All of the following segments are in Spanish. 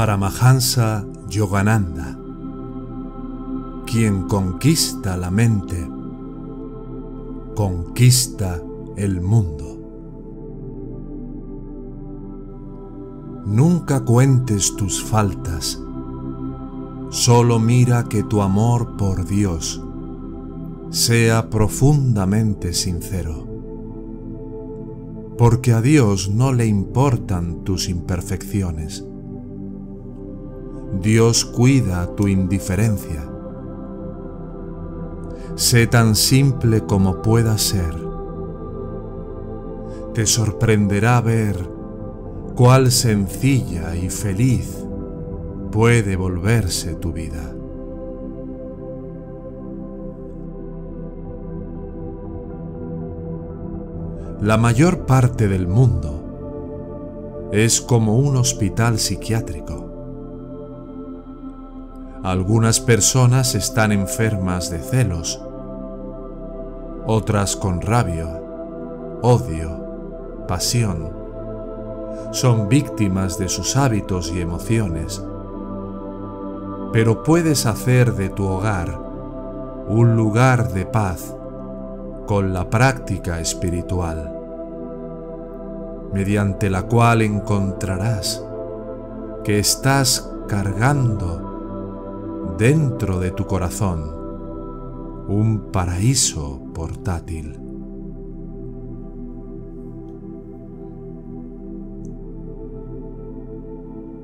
Paramahansa Yogananda, quien conquista la mente, conquista el mundo. Nunca cuentes tus faltas, solo mira que tu amor por Dios sea profundamente sincero, porque a Dios no le importan tus imperfecciones Dios cuida tu indiferencia. Sé tan simple como pueda ser. Te sorprenderá ver cuál sencilla y feliz puede volverse tu vida. La mayor parte del mundo es como un hospital psiquiátrico algunas personas están enfermas de celos, otras con rabia, odio, pasión. Son víctimas de sus hábitos y emociones. Pero puedes hacer de tu hogar un lugar de paz con la práctica espiritual, mediante la cual encontrarás que estás cargando dentro de tu corazón un paraíso portátil.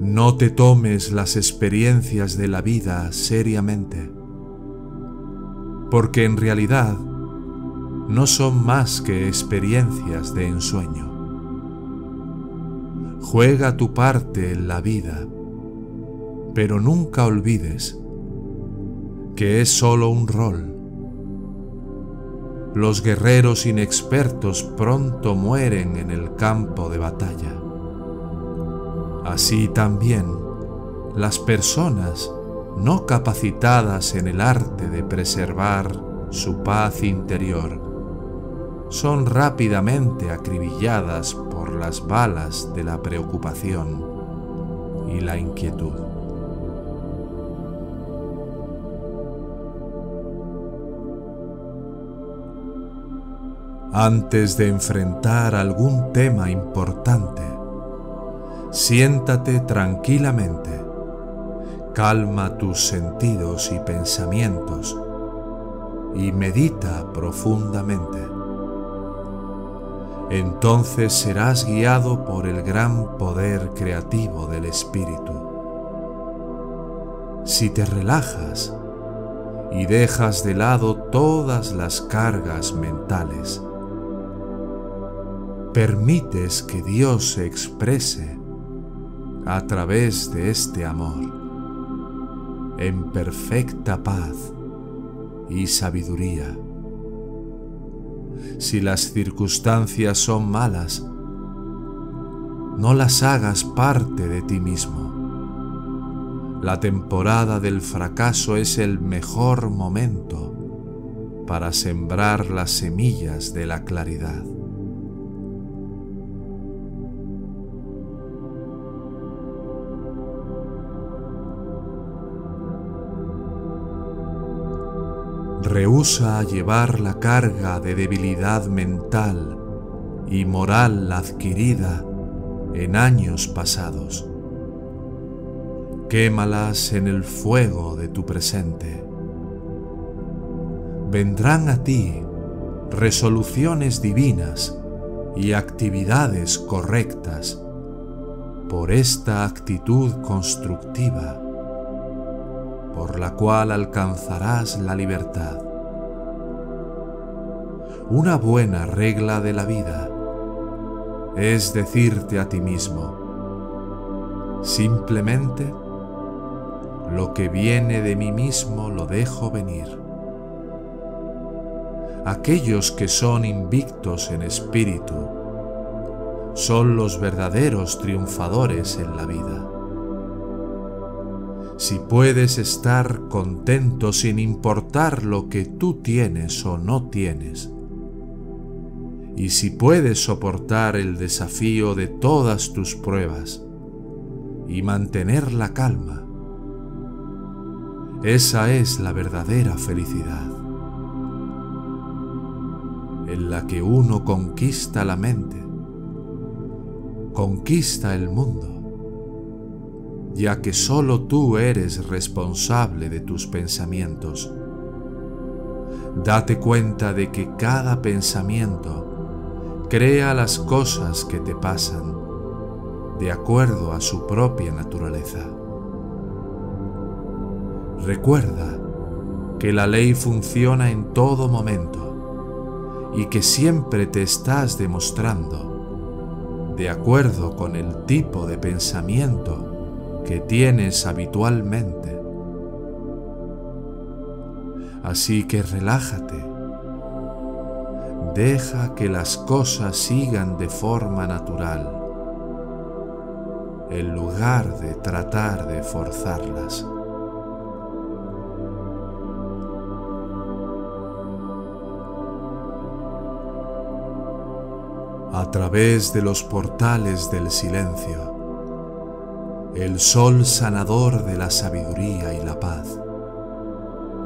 No te tomes las experiencias de la vida seriamente, porque en realidad no son más que experiencias de ensueño. Juega tu parte en la vida, pero nunca olvides que es solo un rol. Los guerreros inexpertos pronto mueren en el campo de batalla. Así también, las personas no capacitadas en el arte de preservar su paz interior son rápidamente acribilladas por las balas de la preocupación y la inquietud. Antes de enfrentar algún tema importante, siéntate tranquilamente, calma tus sentidos y pensamientos y medita profundamente. Entonces serás guiado por el gran poder creativo del Espíritu. Si te relajas y dejas de lado todas las cargas mentales, permites que Dios se exprese a través de este amor en perfecta paz y sabiduría. Si las circunstancias son malas, no las hagas parte de ti mismo. La temporada del fracaso es el mejor momento para sembrar las semillas de la claridad. Rehúsa llevar la carga de debilidad mental y moral adquirida en años pasados. Quémalas en el fuego de tu presente. Vendrán a ti resoluciones divinas y actividades correctas por esta actitud constructiva por la cual alcanzarás la libertad. Una buena regla de la vida es decirte a ti mismo, simplemente lo que viene de mí mismo lo dejo venir. Aquellos que son invictos en espíritu son los verdaderos triunfadores en la vida. Si puedes estar contento sin importar lo que tú tienes o no tienes, y si puedes soportar el desafío de todas tus pruebas y mantener la calma, esa es la verdadera felicidad, en la que uno conquista la mente, conquista el mundo, ya que solo tú eres responsable de tus pensamientos. Date cuenta de que cada pensamiento crea las cosas que te pasan de acuerdo a su propia naturaleza. Recuerda que la ley funciona en todo momento y que siempre te estás demostrando de acuerdo con el tipo de pensamiento que tienes habitualmente. Así que relájate. Deja que las cosas sigan de forma natural, en lugar de tratar de forzarlas. a través de los portales del silencio, el sol sanador de la sabiduría y la paz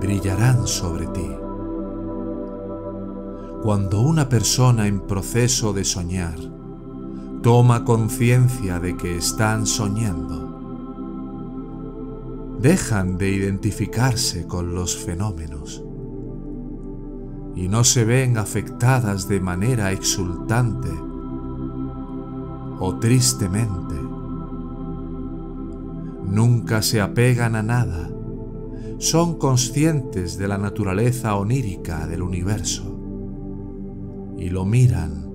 brillarán sobre ti. Cuando una persona en proceso de soñar toma conciencia de que están soñando, dejan de identificarse con los fenómenos y no se ven afectadas de manera exultante o tristemente. Nunca se apegan a nada, son conscientes de la naturaleza onírica del universo y lo miran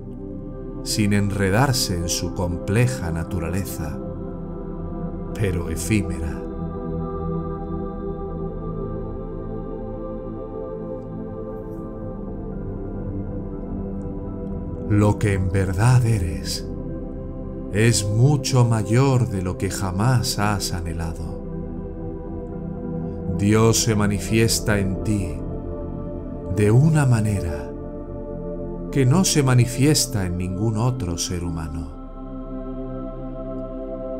sin enredarse en su compleja naturaleza, pero efímera. Lo que en verdad eres es mucho mayor de lo que jamás has anhelado. Dios se manifiesta en ti de una manera que no se manifiesta en ningún otro ser humano.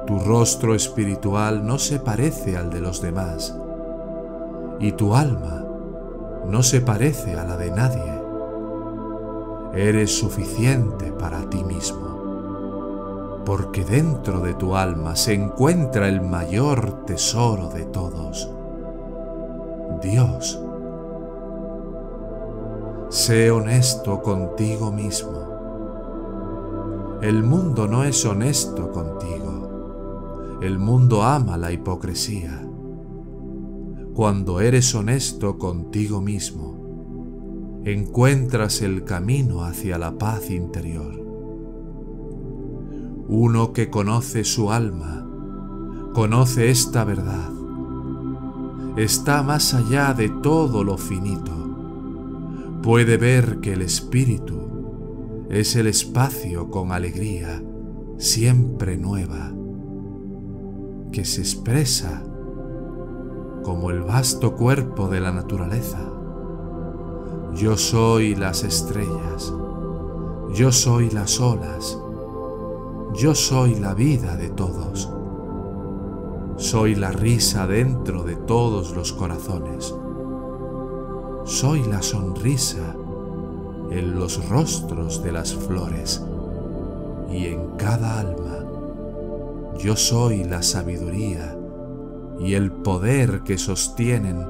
Tu rostro espiritual no se parece al de los demás y tu alma no se parece a la de nadie eres suficiente para ti mismo, porque dentro de tu alma se encuentra el mayor tesoro de todos, Dios. Sé honesto contigo mismo. El mundo no es honesto contigo. El mundo ama la hipocresía. Cuando eres honesto contigo mismo, encuentras el camino hacia la paz interior. Uno que conoce su alma, conoce esta verdad, está más allá de todo lo finito, puede ver que el espíritu es el espacio con alegría siempre nueva, que se expresa como el vasto cuerpo de la naturaleza yo soy las estrellas, yo soy las olas, yo soy la vida de todos. Soy la risa dentro de todos los corazones. Soy la sonrisa en los rostros de las flores y en cada alma. Yo soy la sabiduría y el poder que sostienen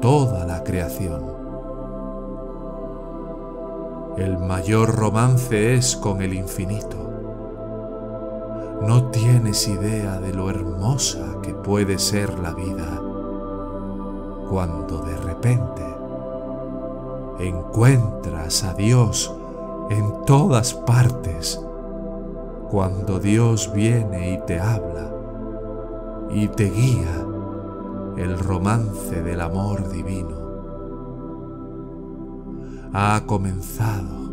toda la creación. El mayor romance es con el infinito. No tienes idea de lo hermosa que puede ser la vida cuando de repente encuentras a Dios en todas partes cuando Dios viene y te habla y te guía el romance del amor divino. Ha comenzado.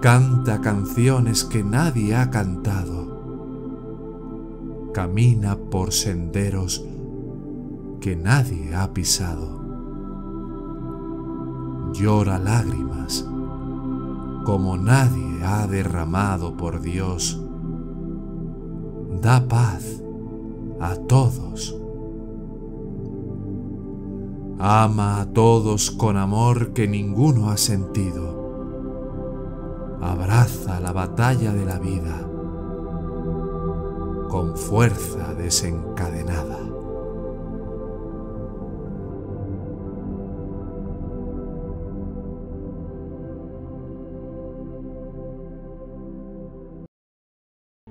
Canta canciones que nadie ha cantado. Camina por senderos que nadie ha pisado. Llora lágrimas como nadie ha derramado por Dios. Da paz a todos. Ama a todos con amor que ninguno ha sentido. Abraza la batalla de la vida con fuerza desencadenada.